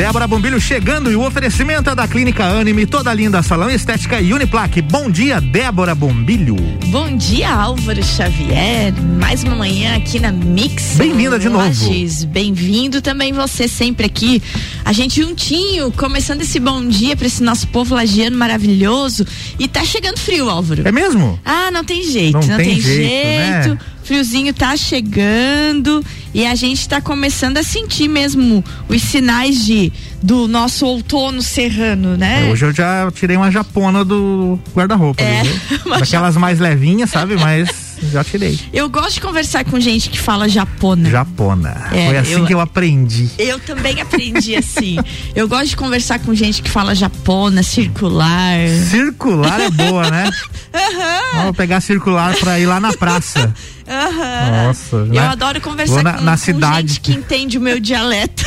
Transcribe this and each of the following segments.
Débora Bombilho chegando e o oferecimento é da Clínica Anime, toda linda salão estética e Uniplaque. Bom dia, Débora Bombilho. Bom dia, Álvaro Xavier. Mais uma manhã aqui na Mix. Bem-vinda de novo. Bem-vindo também você sempre aqui. A gente juntinho, começando esse bom dia para esse nosso povo lagiano maravilhoso. E tá chegando frio, Álvaro. É mesmo? Ah, não tem jeito, não, não tem, tem, jeito. jeito. Né? friozinho tá chegando e a gente tá começando a sentir mesmo os sinais de do nosso outono serrano, né? É, hoje eu já tirei uma japona do guarda-roupa. É, Daquelas mais levinhas, sabe? Mas já tirei. Eu gosto de conversar com gente que fala japona. Japona. É, Foi assim eu, que eu aprendi. Eu também aprendi assim. eu gosto de conversar com gente que fala japona, circular. Circular é boa, né? Uhum. Vamos pegar circular pra ir lá na praça. Uhum. Nossa. Eu né? adoro conversar na, com, na com cidade. gente que entende o meu dialeto.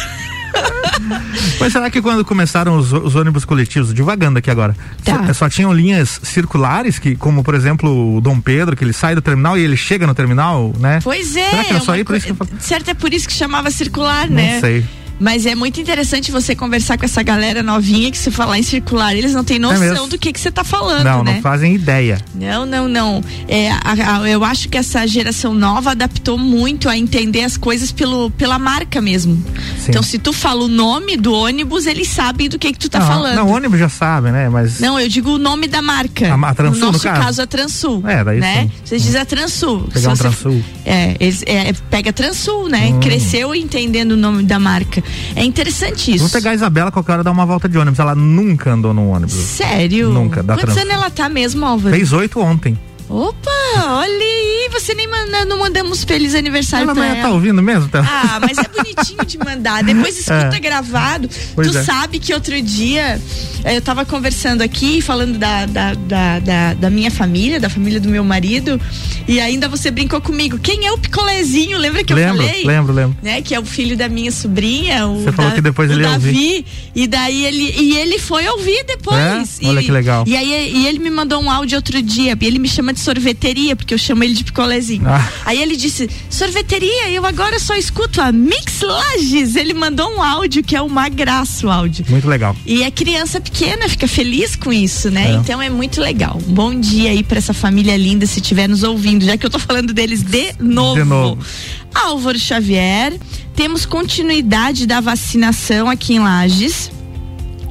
Mas será que quando começaram os, os ônibus coletivos, devagando aqui agora, Tá. só, só tinham linhas circulares, que, como por exemplo o Dom Pedro, que ele sai do terminal e ele chega no terminal, né? Pois é. Será que era só uma aí? Por isso que eu Certo, é por isso que chamava circular, Não né? sei. Mas é muito interessante você conversar com essa galera novinha que se falar em circular, eles não têm noção É do que que você tá falando, Não, né? não fazem ideia. Não, não, não. É, a- a- eu acho que essa geração nova adaptou muito a entender as coisas pelo, pela marca mesmo. Sim. Então, se tu fala o nome do ônibus, eles sabem do que que tu tá não, falando. Não, o ônibus já sabe, né? Mas. Não, eu digo o nome da marca. A a Transul, no no nosso caso? caso, a Transul. É, daí né? sim. Vocês dizem a Transul. Pegar um você- Transul. É, eles, é, pega Transul, né? Hum. Cresceu entendendo o nome da marca. É interessante isso. Vou pegar a Isabela qualquer hora dar uma volta de ônibus. Ela nunca andou num ônibus. Sério? Nunca, dá Quantos anos ela tá mesmo, Álvaro? Fez oito ontem. Opa, olha aí, você nem manda, não mandamos feliz aniversário Ela pra amanhã ela. tá ouvindo mesmo? Tá? Ah, mas é bonitinho de mandar. Depois escuta É. gravado. Pois tu é. sabe que outro dia eh, eu tava conversando aqui, falando da, da, da, da, da minha família, da família do meu marido, e ainda você brincou comigo. Quem é o picolézinho? Lembra que lembro, eu falei? lembro, lembro. Né, que é o filho da minha sobrinha, o Você falou Da- que depois ele Davi, e daí ele e ele foi ouvir depois. É? Olha E- que legal. E aí e ele me mandou um áudio outro dia, e ele me chama de sorveteria, porque eu chamo ele de picolézinho. Ah. Aí ele disse: sorveteria, eu agora só escuto a Mix Lages. Ele mandou um áudio que é uma graça o áudio. Muito legal. E é criança pequena, fica feliz com isso, né? É. Então é muito legal. Bom dia aí pra essa família linda, se estiver nos ouvindo, já que eu tô falando deles de novo. De novo. Álvaro Xavier, temos continuidade da vacinação aqui em Lages.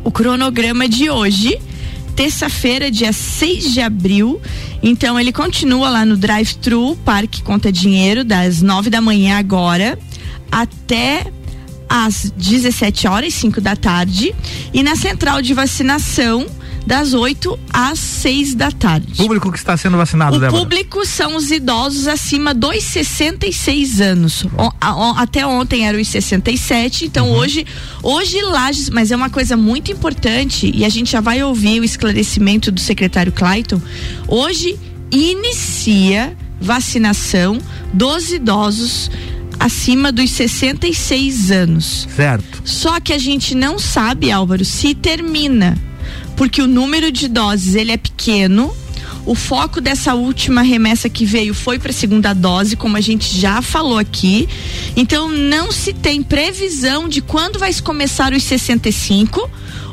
O cronograma de hoje, terça-feira, dia 6 de abril. Então ele continua lá no drive-thru, Parque Conta Dinheiro, das 9 da manhã agora até às 17 horas, 5 da tarde, e na central de vacinação das 8 às 6 da tarde. Público que está sendo vacinado, O Débora. público são os idosos acima dos 66 anos. O- a- o- até ontem eram os 67, então Uhum. hoje, hoje Lages, mas é uma coisa muito importante e a gente já vai ouvir o esclarecimento do secretário Clayton. Hoje inicia vacinação dos idosos acima dos 66 anos. Certo. Só que a gente não sabe, Álvaro, se termina, porque o número de doses ele é pequeno. O foco dessa última remessa que veio foi para a segunda dose, como a gente já falou aqui. Então não se tem previsão de quando vai começar os 65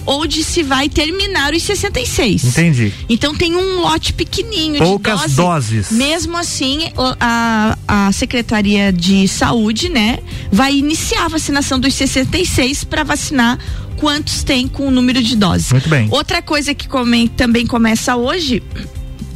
ou de se vai terminar os 66. Entendi. Então tem um lote pequenininho Poucas de dose. doses. Mesmo assim, a, a Secretaria de Saúde, né, vai iniciar a vacinação dos 66 para vacinar quantos tem com o número de doses. Muito bem. Outra coisa que come- também começa hoje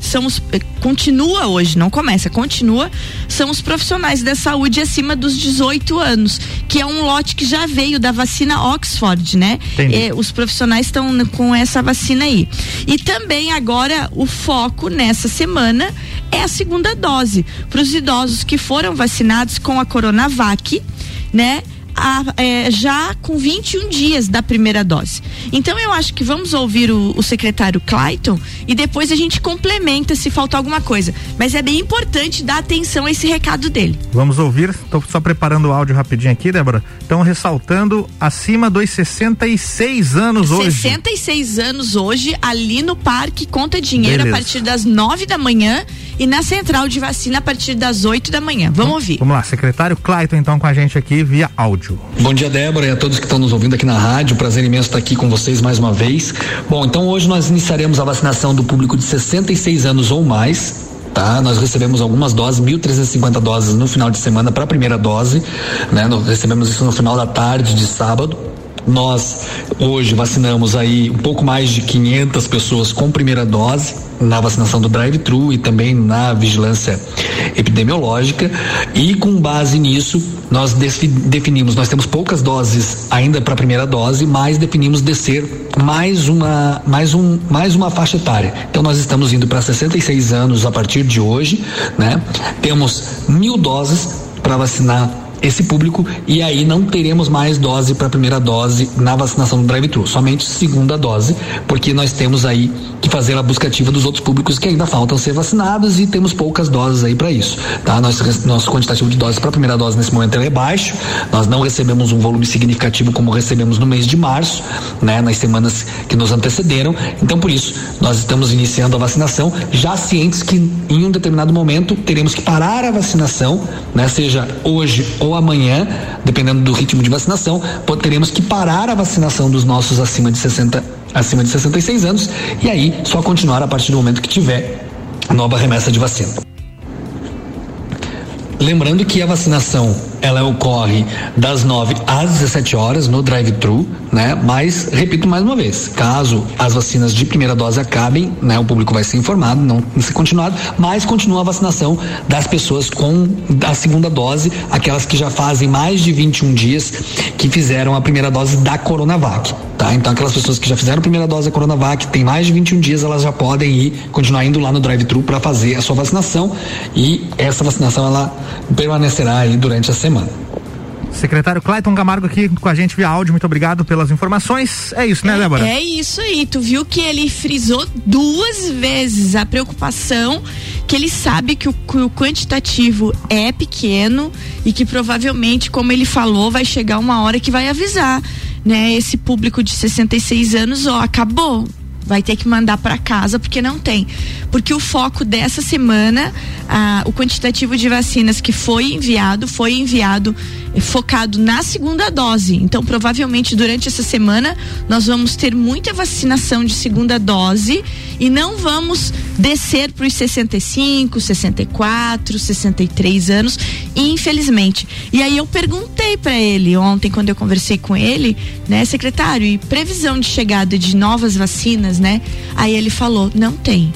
são os eh, continua hoje, não começa, continua, são os profissionais da saúde acima dos 18 anos, que é um lote que já veio da vacina Oxford, né? Eh, os profissionais estão com essa vacina aí. E também agora o foco nessa semana é a segunda dose para os idosos que foram vacinados com a Coronavac, né? A- é, já com 21 dias da primeira dose. Então eu acho que vamos ouvir o, o secretário Clayton e depois a gente complementa se faltar alguma coisa. Mas é bem importante dar atenção a esse recado dele. Vamos ouvir. Estou só preparando o áudio rapidinho aqui, Débora. Estão ressaltando acima dos 66 anos hoje. 66 anos hoje, ali no Parque Conta Dinheiro, Beleza. a partir das 9 da manhã. e na central de vacina a partir das 8 da manhã. Vamos ouvir. Vamos lá, secretário Clayton, então, com a gente aqui via áudio. Bom dia, Débora, e a todos que estão nos ouvindo aqui na rádio. Prazer imenso estar aqui com vocês mais uma vez. Bom, então hoje nós iniciaremos a vacinação do público de 66 anos ou mais tá? Nós recebemos algumas doses, 1.350 doses no final de semana para a primeira dose, né? Nós recebemos isso no final da tarde de sábado. Nós hoje vacinamos aí um pouco mais de 500 pessoas com primeira dose na vacinação do drive-thru e também na vigilância epidemiológica e com base nisso nós definimos, nós temos poucas doses ainda para a primeira dose, mas definimos descer mais uma mais um mais uma faixa etária. Então nós estamos indo para 66 anos a partir de hoje, né? Temos mil doses para vacinar esse público e aí não teremos mais dose para primeira dose na vacinação do drive-thru, somente segunda dose, porque nós temos aí que fazer a busca ativa dos outros públicos que ainda faltam ser vacinados e temos poucas doses aí para isso, tá? Nosso, nosso quantitativo de doses para primeira dose nesse momento é baixo, nós não recebemos um volume significativo como recebemos no mês de março, né? Nas semanas que nos antecederam, então por isso nós estamos iniciando a vacinação, já cientes que em um determinado momento teremos que parar a vacinação, né? Seja hoje ou amanhã, dependendo do ritmo de vacinação, teremos que parar a vacinação dos nossos acima de 60, acima de 66 anos e aí só continuar a partir do momento que tiver nova remessa de vacina. Lembrando que a vacinação ela ocorre das 9 às 17 horas no drive-thru, né? Mas repito mais uma vez, caso as vacinas de primeira dose acabem, né, o público vai ser informado, não ser continuado, mas continua a vacinação das pessoas com a segunda dose, aquelas que já fazem mais de 21 dias que fizeram a primeira dose da Coronavac, tá? Então aquelas pessoas que já fizeram a primeira dose da Coronavac, tem mais de 21 dias, elas já podem ir continuar indo lá no drive-thru para fazer a sua vacinação e essa vacinação ela permanecerá aí durante a semana semana. Secretário Clayton Camargo aqui com a gente via áudio, muito obrigado pelas informações. É isso, né, é, Débora? É isso aí. Tu viu que ele frisou duas vezes a preocupação que ele sabe que o, que o quantitativo é pequeno e que provavelmente, como ele falou, vai chegar uma hora que vai avisar, né? Esse público de 66 anos, ó, acabou vai ter que mandar para casa porque não tem. Porque o foco dessa semana, ah, o quantitativo de vacinas que foi enviado, foi enviado eh, focado na segunda dose. Então, provavelmente durante essa semana nós vamos ter muita vacinação de segunda dose e não vamos descer para os 65, 64, 63 anos, infelizmente. E aí eu perguntei para ele ontem quando eu conversei com ele, né, secretário, e previsão de chegada de novas vacinas, né? Aí ele falou: "Não tem".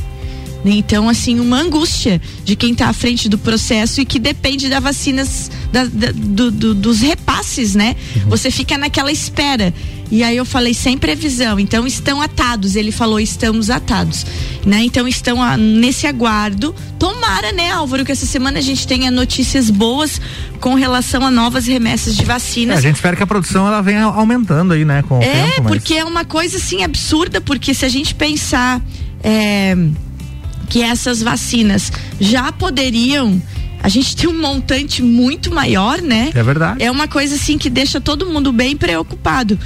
Então, assim, uma angústia de quem está à frente do processo e que depende da vacinas, da, da, do, do, dos repasses, né? Uhum. Você fica naquela espera. E aí eu falei sem previsão, então estão atados. Ele falou estamos atados, né? Então estão a, nesse aguardo. Tomara, né, Álvaro, que essa semana a gente tenha notícias boas com relação a novas remessas de vacinas. É, a gente espera que a produção ela venha aumentando aí, né, com é, tempo. É, porque é uma coisa assim absurda, porque se a gente pensar é, que essas vacinas já poderiam a gente tem um montante muito maior, né? É verdade. É uma coisa assim que deixa todo mundo bem preocupado.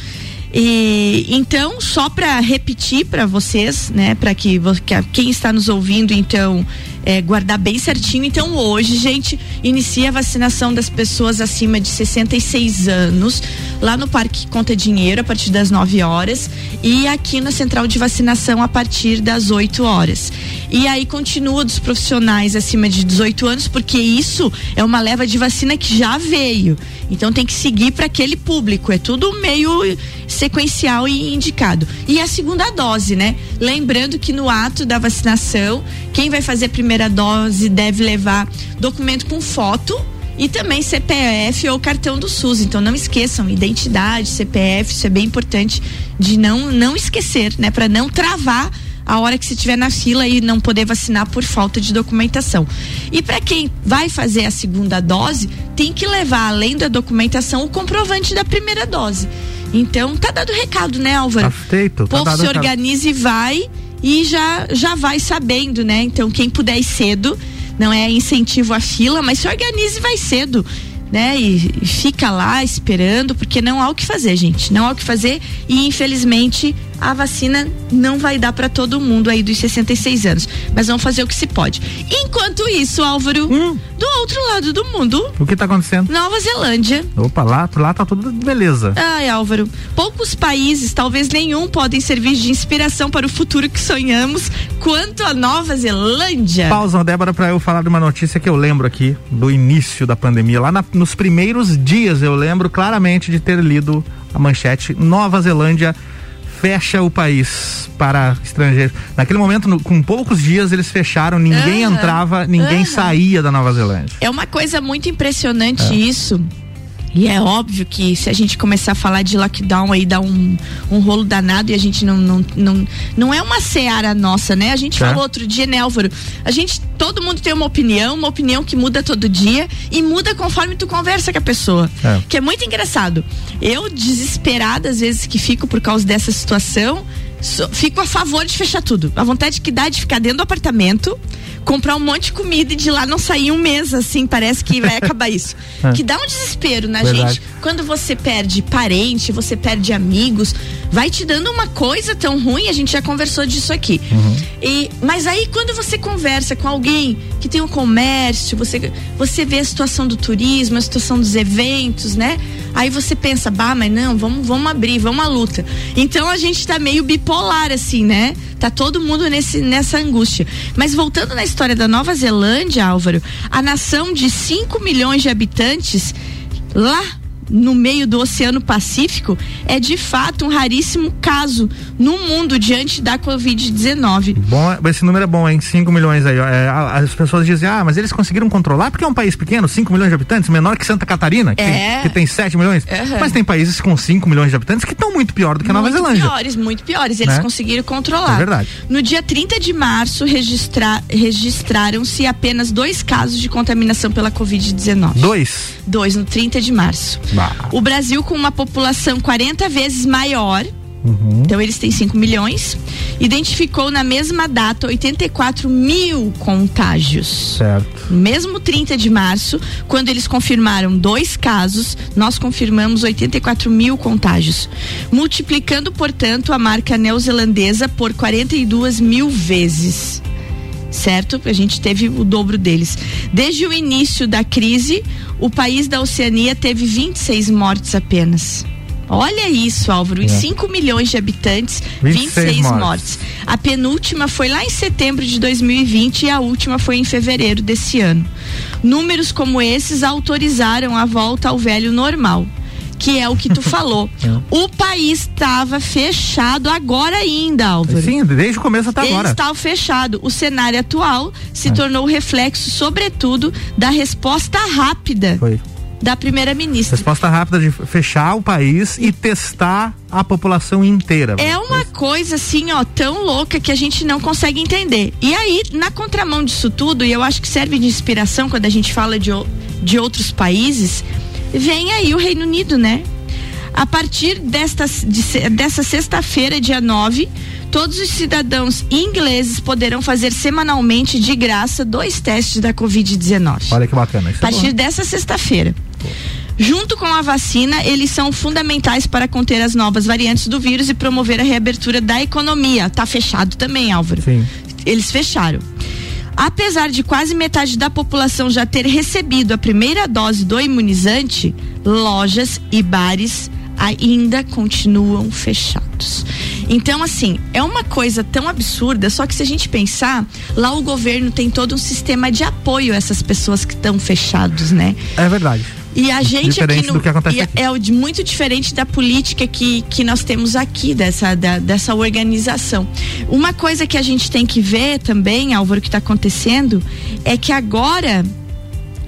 E então, só para repetir para vocês, né, para que, que, quem está nos ouvindo, então, é, guardar bem certinho. Então, hoje, gente, inicia a vacinação das pessoas acima de 66 anos, lá no Parque Conta Dinheiro, a partir das 9 horas, e aqui na Central de Vacinação, a partir das 8 horas. E aí continua dos profissionais acima de 18 anos, porque isso é uma leva de vacina que já veio. Então tem que seguir para aquele público. É tudo meio sequencial e indicado. E a segunda dose, né? Lembrando que no ato da vacinação, quem vai fazer a primeira dose deve levar documento com foto e também CPF ou cartão do SUS. Então não esqueçam identidade, CPF, isso é bem importante de não não esquecer, né, para não travar a hora que você estiver na fila e não poder vacinar por falta de documentação. E para quem vai fazer a segunda dose, tem que levar além da documentação o comprovante da primeira dose. Então, tá dado recado, né, Álvaro? Tá feito. O tá povo se organize e vai e já já vai sabendo, né? Então, quem puder ir cedo, não é incentivo à fila, mas se organize e vai cedo né? E, e, fica lá esperando, porque não há o que fazer, gente. Não há o que fazer e infelizmente a vacina não vai dar para todo mundo aí dos 66 anos. Mas vamos fazer o que se pode. Enquanto isso, Álvaro, hum. do outro lado do mundo. O que tá acontecendo? Nova Zelândia. Opa, lá, lá tá tudo beleza. Ai, Álvaro. Poucos países, talvez nenhum, podem servir de inspiração para o futuro que sonhamos quanto a Nova Zelândia. Pausa, Débora, para eu falar de uma notícia que eu lembro aqui do início da pandemia. Lá na, nos primeiros dias eu lembro claramente de ter lido a manchete Nova Zelândia fecha o país para estrangeiros. Naquele momento, no, com poucos dias, eles fecharam, ninguém uhum. entrava, ninguém uhum. saía da Nova Zelândia. É uma coisa muito impressionante é. isso. E é óbvio que se a gente começar a falar de lockdown aí dá um, um rolo danado e a gente não não, não, não é uma seara nossa, né? A gente é. falou outro dia, né, Álvaro? A gente, todo mundo tem uma opinião, uma opinião que muda todo dia e muda conforme tu conversa com a pessoa. É. Que é muito engraçado. Eu, desesperada, às vezes, que fico por causa dessa situação, so, fico a favor de fechar tudo. A vontade que dá de ficar dentro do apartamento comprar um monte de comida e de lá não sair um mês, assim, parece que vai acabar isso. É. Que dá um desespero na Verdade. gente. Quando você perde parente, você perde amigos, vai te dando uma coisa tão ruim, a gente já conversou disso aqui. Uhum. E, mas aí quando você conversa com alguém que tem um comércio, você, você vê a situação do turismo, a situação dos eventos, né? Aí você pensa, bah, mas não, vamos, vamos abrir, vamos à luta. Então a gente tá meio bipolar, assim, né? Tá todo mundo nesse, nessa angústia. Mas voltando na história da Nova Zelândia, Álvaro, a nação de 5 milhões de habitantes lá no meio do Oceano Pacífico é de fato um raríssimo caso no mundo diante da Covid-19. Bom, esse número é bom, hein? 5 milhões aí. É, as pessoas dizem, ah, mas eles conseguiram controlar porque é um país pequeno, 5 milhões de habitantes, menor que Santa Catarina, que, é. tem, que tem 7 milhões. Uhum. Mas tem países com 5 milhões de habitantes que estão muito pior do que a Nova Zelândia. Muito piores, muito piores. Eles né? conseguiram controlar. É verdade. No dia 30 de março, registra, registraram-se apenas dois casos de contaminação pela Covid-19. Dois? Dois, no 30 de março. Bah. O Brasil, com uma população 40 vezes maior, Uhum. Então eles têm 5 milhões. Identificou na mesma data 84 mil contágios. Certo. Mesmo 30 de março, quando eles confirmaram dois casos, nós confirmamos 84 mil contágios. Multiplicando, portanto, a marca neozelandesa por 42 mil vezes certo? A gente teve o dobro deles. Desde o início da crise, o país da Oceania teve 26 mortes apenas. Olha isso, Álvaro. Em 5 é. milhões de habitantes, 26, 26 mortes. mortes. A penúltima foi lá em setembro de 2020 e a última foi em fevereiro desse ano. Números como esses autorizaram a volta ao velho normal que é o que tu falou. É. O país estava fechado agora ainda, Álvaro. Sim, desde o começo até Ele agora. estava fechado. O cenário atual se é. tornou reflexo, sobretudo, da resposta rápida. Foi da primeira ministra. Resposta rápida de fechar o país e testar a população inteira. É uma coisa assim, ó, tão louca que a gente não consegue entender. E aí, na contramão disso tudo, e eu acho que serve de inspiração quando a gente fala de, de outros países, vem aí o Reino Unido, né? A partir desta, de, dessa sexta-feira, dia 9, todos os cidadãos ingleses poderão fazer semanalmente de graça dois testes da Covid-19. Olha que bacana. Isso a partir é dessa sexta-feira. Junto com a vacina, eles são fundamentais para conter as novas variantes do vírus e promover a reabertura da economia. Tá fechado também, Álvaro. Sim. Eles fecharam. Apesar de quase metade da população já ter recebido a primeira dose do imunizante, lojas e bares ainda continuam fechados. Então, assim, é uma coisa tão absurda, só que se a gente pensar, lá o governo tem todo um sistema de apoio a essas pessoas que estão fechados, né? É verdade. E a gente diferente aqui no, aqui. é, é muito diferente da política que, que nós temos aqui, dessa, da, dessa organização. Uma coisa que a gente tem que ver também, Álvaro, que está acontecendo, é que agora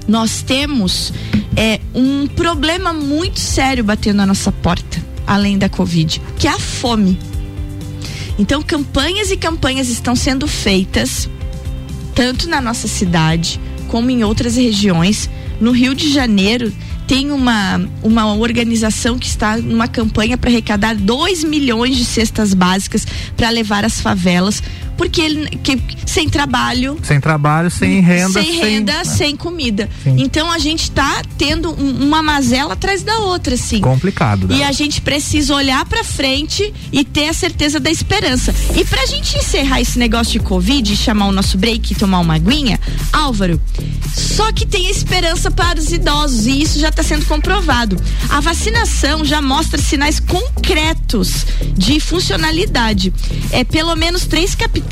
nós temos é, um problema muito sério batendo na nossa porta, além da Covid, que é a fome. Então, campanhas e campanhas estão sendo feitas, tanto na nossa cidade como em outras regiões no Rio de Janeiro, tem uma, uma organização que está numa campanha para arrecadar 2 milhões de cestas básicas para levar às favelas, porque ele que, sem trabalho. Sem trabalho, sem renda. Sem renda, sem, sem comida. Sim. Então a gente tá tendo um, uma mazela atrás da outra, assim. Complicado. Né? E a gente precisa olhar para frente e ter a certeza da esperança. E pra gente encerrar esse negócio de Covid, chamar o nosso break e tomar uma aguinha, Álvaro, só que tem esperança para os idosos e isso já está sendo comprovado. A vacinação já mostra sinais concretos de funcionalidade. É, pelo menos três capitais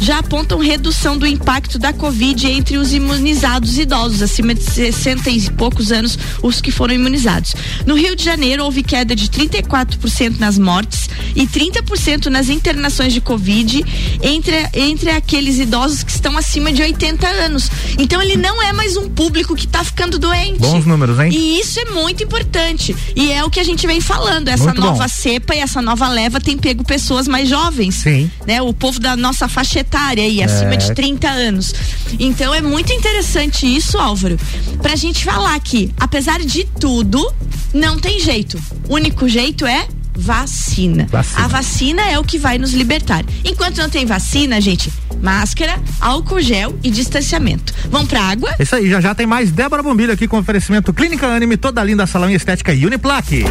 já apontam redução do impacto da Covid entre os imunizados idosos, acima de 60 e poucos anos, os que foram imunizados. No Rio de Janeiro, houve queda de 34% nas mortes e 30% nas internações de Covid entre, entre aqueles idosos que estão acima de 80 anos. Então, ele não é mais um público que está ficando doente. Bons números, hein? E isso é muito importante. E é o que a gente vem falando. Essa muito nova bom. cepa e essa nova leva tem pego pessoas mais jovens. Sim. Né? O povo da nossa faixa etária aí, é. acima de 30 anos. Então é muito interessante isso, Álvaro, pra gente falar que, apesar de tudo, não tem jeito. O único jeito é vacina. vacina. A vacina é o que vai nos libertar. Enquanto não tem vacina, gente, máscara, álcool gel e distanciamento. Vamos pra água? Isso aí, já já tem mais Débora Bombilho aqui com oferecimento Clínica Anime, toda linda salão e estética e Uniplaque.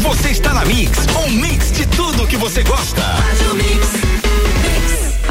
Você está na Mix, um mix de tudo que você gosta.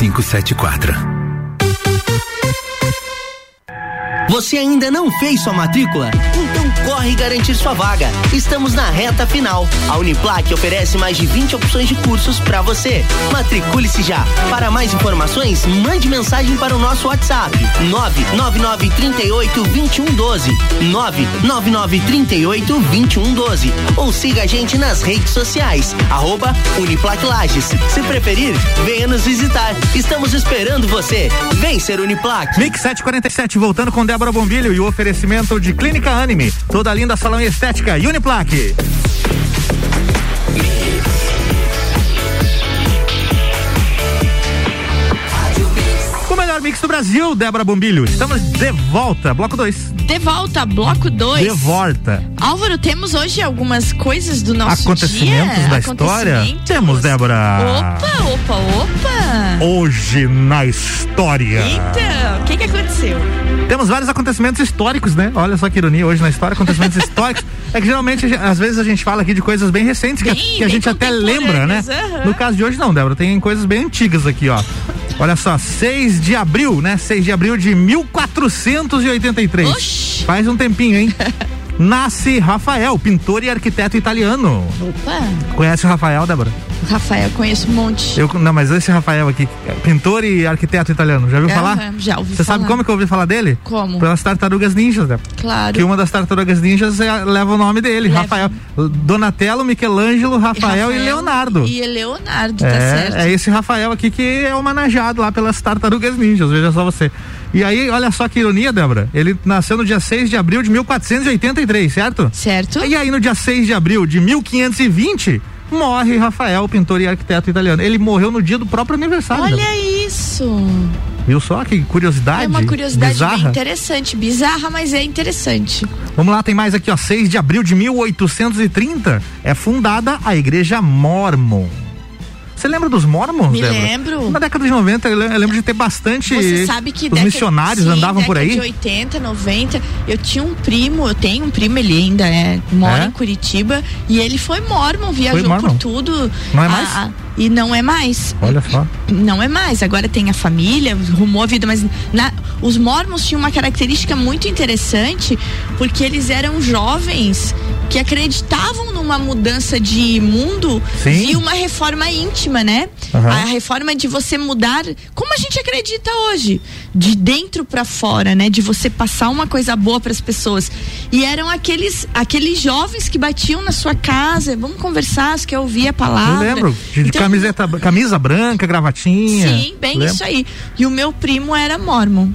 574. Você ainda não fez sua matrícula? Então corre garantir sua vaga. Estamos na reta final. A Uniplac oferece mais de 20 opções de cursos para você. Matricule-se já. Para mais informações, mande mensagem para o nosso WhatsApp: 99938 2112. 99938 2112. Ou siga a gente nas redes sociais. Arroba Uniplac Lages. Se preferir, venha nos visitar. Estamos esperando você. Vem ser Uniplac. Mix 747 voltando com Débora Bombilho e o oferecimento de Clínica Anime, toda linda salão estética Uniplaque. O melhor mix do Brasil, Débora Bombilho. Estamos de volta, bloco 2. De volta, bloco 2. De volta. Álvaro, temos hoje algumas coisas do nosso Acontecimentos dia. da história? Temos, Débora. Opa, opa, opa. Hoje na história. Eita, o que que aconteceu? Temos vários acontecimentos históricos, né? Olha só que ironia hoje na história, acontecimentos históricos. É que geralmente, às vezes, a gente fala aqui de coisas bem recentes bem, que, a, que a gente até lembra, né? Uhum. No caso de hoje, não, Débora. Tem coisas bem antigas aqui, ó. Olha só, 6 de abril, né? 6 de abril de 1483. Oxi. Faz um tempinho, hein? Nasce Rafael, pintor e arquiteto italiano. Opa! Conhece o Rafael, Débora? Rafael, conheço um monte. Eu, não, mas esse Rafael aqui, pintor e arquiteto italiano, já ouviu falar? Já ouvi Você sabe como que eu ouvi falar dele? Como? Pelas tartarugas ninjas, né? Claro. Que uma das tartarugas ninjas é, leva o nome dele, leva. Rafael. Donatello, Michelangelo, Rafael, Rafael, e Leonardo. E Leonardo, tá é, certo. É esse Rafael aqui que é homenageado lá pelas tartarugas ninjas, veja só você. E aí, olha só que ironia, Débora. Ele nasceu no dia 6 de abril de 1483, certo? Certo. E aí, no dia 6 de abril de 1520, morre Rafael, pintor e arquiteto italiano. Ele morreu no dia do próprio aniversário. Olha Débora. isso. Viu só que curiosidade? É uma curiosidade bizarra. interessante, bizarra, mas é interessante. Vamos lá, tem mais aqui, ó. 6 de abril de 1830 é fundada a Igreja Mormon. Você lembra dos mormons? Me Débora? lembro. Na década de 90, eu le- eu lembro de ter bastante. Você sabe que os década- missionários sim, andavam por aí. de 80, 90. Eu tinha um primo, eu tenho um primo, ele ainda é, mora É? em Curitiba e ele foi mormon, viajou mormon? por tudo. Não é A- mais? a- e não é mais. Olha só. Não é mais. Agora tem a família, rumou a vida, mas na- os mormons tinham uma característica muito interessante, porque eles eram jovens que acreditavam numa mudança de mundo Sim. e uma reforma íntima, né? Aham. A reforma de você mudar, como a gente acredita hoje, de dentro pra fora, né? De você passar uma coisa boa pras pessoas. E eram aqueles aqueles jovens que batiam na sua casa, vamos conversar, você quer ouvir a palavra. Eu lembro. De, de Então, camiseta, camisa branca, gravatinha. Sim, bem Lembro. isso aí. E o meu primo era mormon.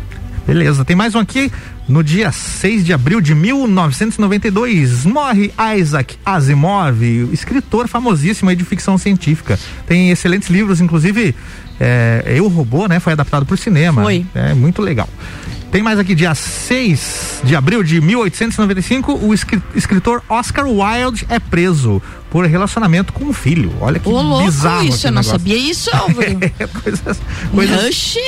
Beleza, tem mais um aqui. No dia 6 de abril de 1992, morre Isaac Asimov, escritor famosíssimo de ficção científica. Tem excelentes livros, inclusive é, Eu Robô, né? Foi adaptado para o cinema. Foi. É muito legal. Tem mais aqui, dia 6 de abril de 1895, o escri- escritor Oscar Wilde é preso por relacionamento com um filho. Olha que Ô, louco, bizarro. isso, eu não negócio. sabia isso, Álvaro. coisas, coisas Oxi!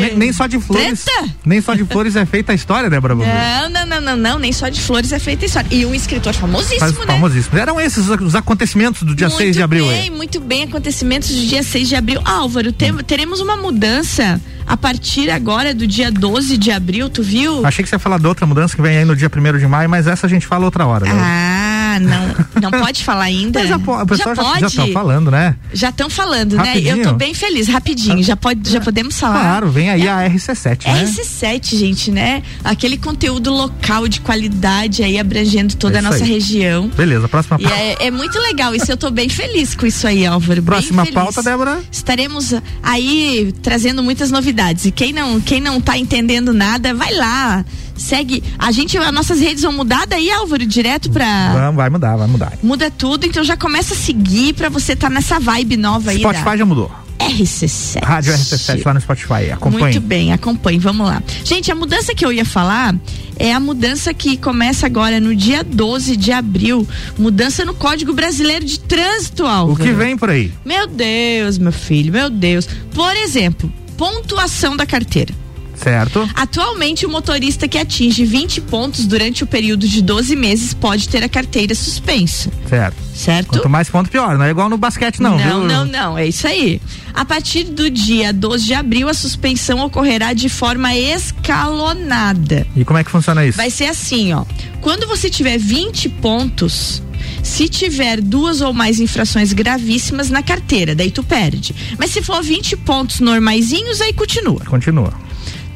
nem, nem só de flores. Treta? Nem só de flores é feita a história, Débora Bombeiro. Não, não, não, não, não, nem só de flores é feita a história. E um escritor famosíssimo, Faz né? famosíssimo. Eram esses os acontecimentos do dia muito 6 de abril bem, aí. muito bem, acontecimentos do dia 6 de abril. Álvaro, tem- teremos uma mudança a partir agora do dia 12 de abril, tu viu? Achei que você ia falar de outra mudança que vem aí no dia 1 de maio, mas essa a gente fala outra hora. né? Ah, não, não pode falar ainda. Mas já, po- o pessoal já, pode. já tá falando, né? Já estão falando, né? Rapidinho. Eu tô bem feliz, rapidinho. Já, pode, já podemos falar. Claro, vem aí a RC7, né? RC7, gente, né? Aquele conteúdo local de qualidade aí abrangendo toda É a nossa aí. região. Beleza, próxima E pauta. é, é muito legal isso, eu tô bem feliz com isso aí, Álvaro. Próxima pauta, Débora. Estaremos aí trazendo muitas novidades. E quem não, quem não tá entendendo nada, vai lá. Segue. A gente, as nossas redes vão mudar daí, Álvaro, direto pra. Vai mudar, vai mudar. Muda tudo, então já começa a seguir pra você estar tá nessa vibe nova aí. Spotify da já mudou. RC7. Rádio RC7 lá no Spotify. Acompanhe. Muito bem, acompanhe, vamos lá. Gente, a mudança que eu ia falar é a mudança que começa agora no dia 12 de abril. Mudança no Código Brasileiro de Trânsito, O Álvaro. que vem por aí? Meu Deus, meu filho, meu Deus. Por exemplo, pontuação da carteira. Certo? Atualmente, o motorista que atinge 20 pontos durante o período de 12 meses pode ter a carteira suspensa. Certo. Certo? Quanto mais ponto, pior. Não é igual no basquete, não. não, viu? não, não, é isso aí. A partir do dia 12 de abril, a suspensão ocorrerá de forma escalonada. E como é que funciona isso? Vai ser assim, ó. Quando você tiver 20 pontos, se tiver duas ou mais infrações gravíssimas na carteira, daí tu perde. Mas se for 20 pontos normaisinhos, aí continua. Continua.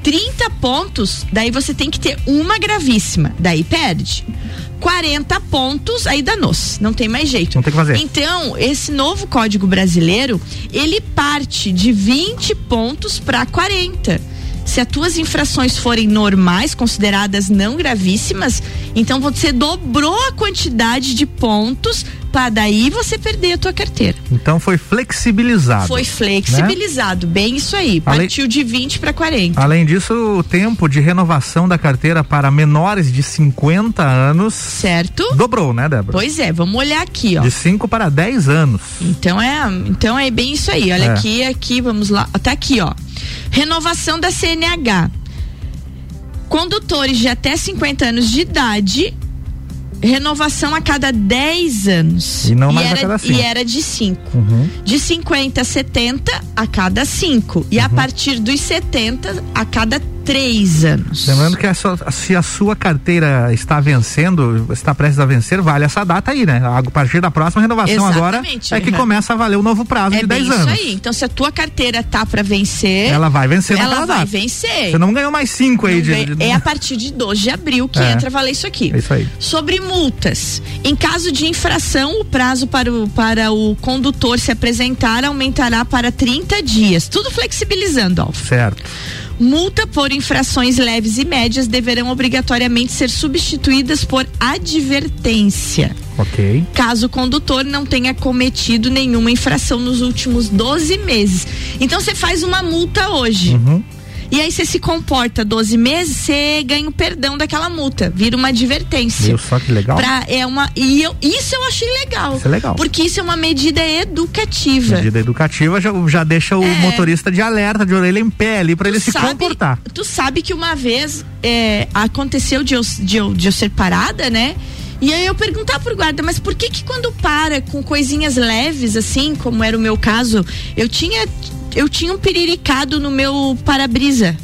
30 pontos, daí você tem que ter uma gravíssima, daí perde. 40 pontos, aí danou-se, não tem mais jeito. Não tem que fazer. Então, esse novo Código Brasileiro, ele parte de 20 pontos para 40. Se as tuas infrações forem normais, consideradas não gravíssimas, então você dobrou a quantidade de pontos para daí você perder a tua carteira. Então foi flexibilizado. Foi flexibilizado, bem isso aí. Além- Partiu de 20 para 40. Além disso, o tempo de renovação da carteira para menores de 50 anos Certo? dobrou, né, Débora? Pois é, vamos olhar aqui, ó. De 5 para 10 anos. Então é, então é bem isso aí. Olha É. aqui, aqui, vamos lá. Tá aqui, ó. Renovação da CNH. Condutores de até 50 anos de idade, renovação a cada 10 anos. E não mais a era, cada cinco. E era de 5. Uhum. De 50 a 70 a cada 5. E a Uhum. partir dos 70 a cada 3 anos. Lembrando que se a sua carteira está vencendo, está prestes a vencer, vale essa data aí, né? A partir da próxima renovação agora Exatamente, é que uhum. começa a valer o novo prazo É de bem 10 isso anos. aí. Então, se a tua carteira tá para vencer, Ela vai vencer ela vai data. vencer. Você não ganhou mais 5 aí Não de, ganha- de- É a partir de 12 de abril que É. entra a valer isso aqui. É isso aí. Sobre multas. Em caso de infração, o prazo para o, para o condutor se apresentar aumentará para 30 dias. Tudo flexibilizando, Alfa. Certo. Multa por infrações leves e médias deverão obrigatoriamente ser substituídas por advertência. Ok. Caso o condutor não tenha cometido nenhuma infração nos últimos 12 meses. Então você faz uma multa hoje. Uhum. E aí você se comporta 12 meses, você ganha o perdão daquela multa, vira uma advertência. Viu só que legal? Pra, é uma, e eu, isso eu achei legal. Isso é legal. Porque isso é uma medida educativa. Medida educativa já, já deixa o É. motorista de alerta, de orelha em pé ali, pra ele se sabe- comportar. Tu sabe que uma vez é, aconteceu de eu, de, eu, de eu ser parada, né? E aí eu perguntar pro guarda, mas por que que quando para com coisinhas leves, assim, como era o meu caso, eu tinha, eu tinha um piriricado no meu para-brisa.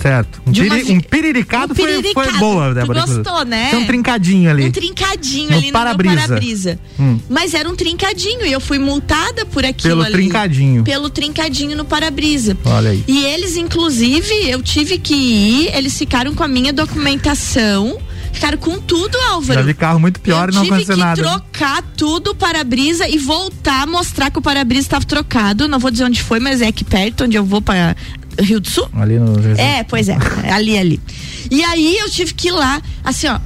Certo. Um, uma piri- vi- um piriricado, um foi- Foi, piriricado. boa, Tu Débora. inclusive. gostou, né? Tem um trincadinho ali. Um trincadinho No ali no para-brisa. meu para-brisa. Hum. Mas era um trincadinho e eu fui multada por aquilo Pelo ali. trincadinho. Pelo trincadinho no para-brisa. Olha aí. E eles, inclusive, eu tive que ir, eles ficaram com a minha documentação, ficaram com tudo, Álvaro. Já vi carro muito pior eu e não tive aconteceu que nada. trocar tudo o para-brisa e voltar a mostrar que o para-brisa estava trocado. Não vou dizer onde foi, mas é aqui perto, onde eu vou para Rio do Sul. Ali no É, pois é, ali, ali. E aí eu tive que ir lá, assim, ó.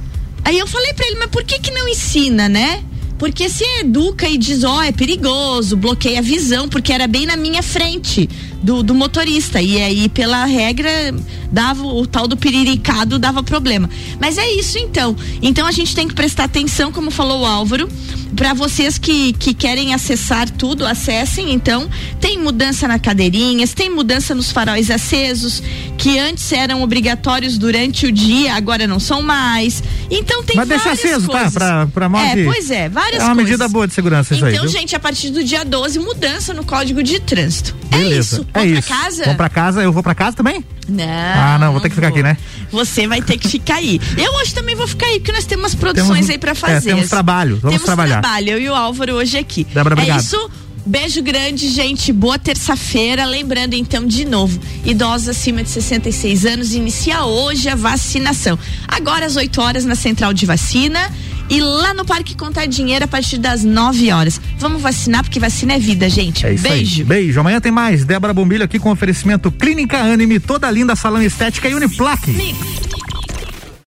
Aí eu falei pra ele, mas por que que não ensina, né? Porque se educa e diz, ó, é perigoso, bloqueia a visão, porque era bem na minha frente do, do motorista. E aí, pela regra, dava o tal do piriricado, dava problema. Mas é isso então. Então a gente tem que prestar atenção, como falou o Álvaro. Para vocês que, que querem acessar tudo, acessem então. Tem mudança na cadeirinhas, tem mudança nos faróis acesos, que antes eram obrigatórios durante o dia, agora não são mais. Então tem Mas deixa aceso, tá? coisas. Pra, pra modo É, de- pois é, várias É uma coisas. medida boa de segurança isso aí, Então, gente, a partir do dia 12, mudança no Código de Trânsito. É Beleza. isso. É Vamos isso. pra casa? Vamos pra casa, eu vou pra casa também? Não. Ah, não, vou ter que ficar aqui, né? Você vai ter que ficar aí. Eu hoje também vou ficar aí, porque nós temos umas produções Temos- aí pra é, fazer. temos trabalho, vamos temos trabalhar. trabalho, eu e o Álvaro hoje aqui. Débora, é obrigado. isso. Beijo grande, gente. Boa terça-feira. Lembrando, então, de novo, idosos acima de 66 anos, inicia hoje a vacinação. Agora às 8 horas na central de vacina. E lá no Parque Contar Dinheiro a partir das 9 horas. Vamos vacinar, porque vacina é vida, gente. É Beijo. aí. Beijo. Amanhã tem mais. Débora Bombilho aqui com oferecimento Clínica Anime, toda linda salão estética e Uniplaque. Mix.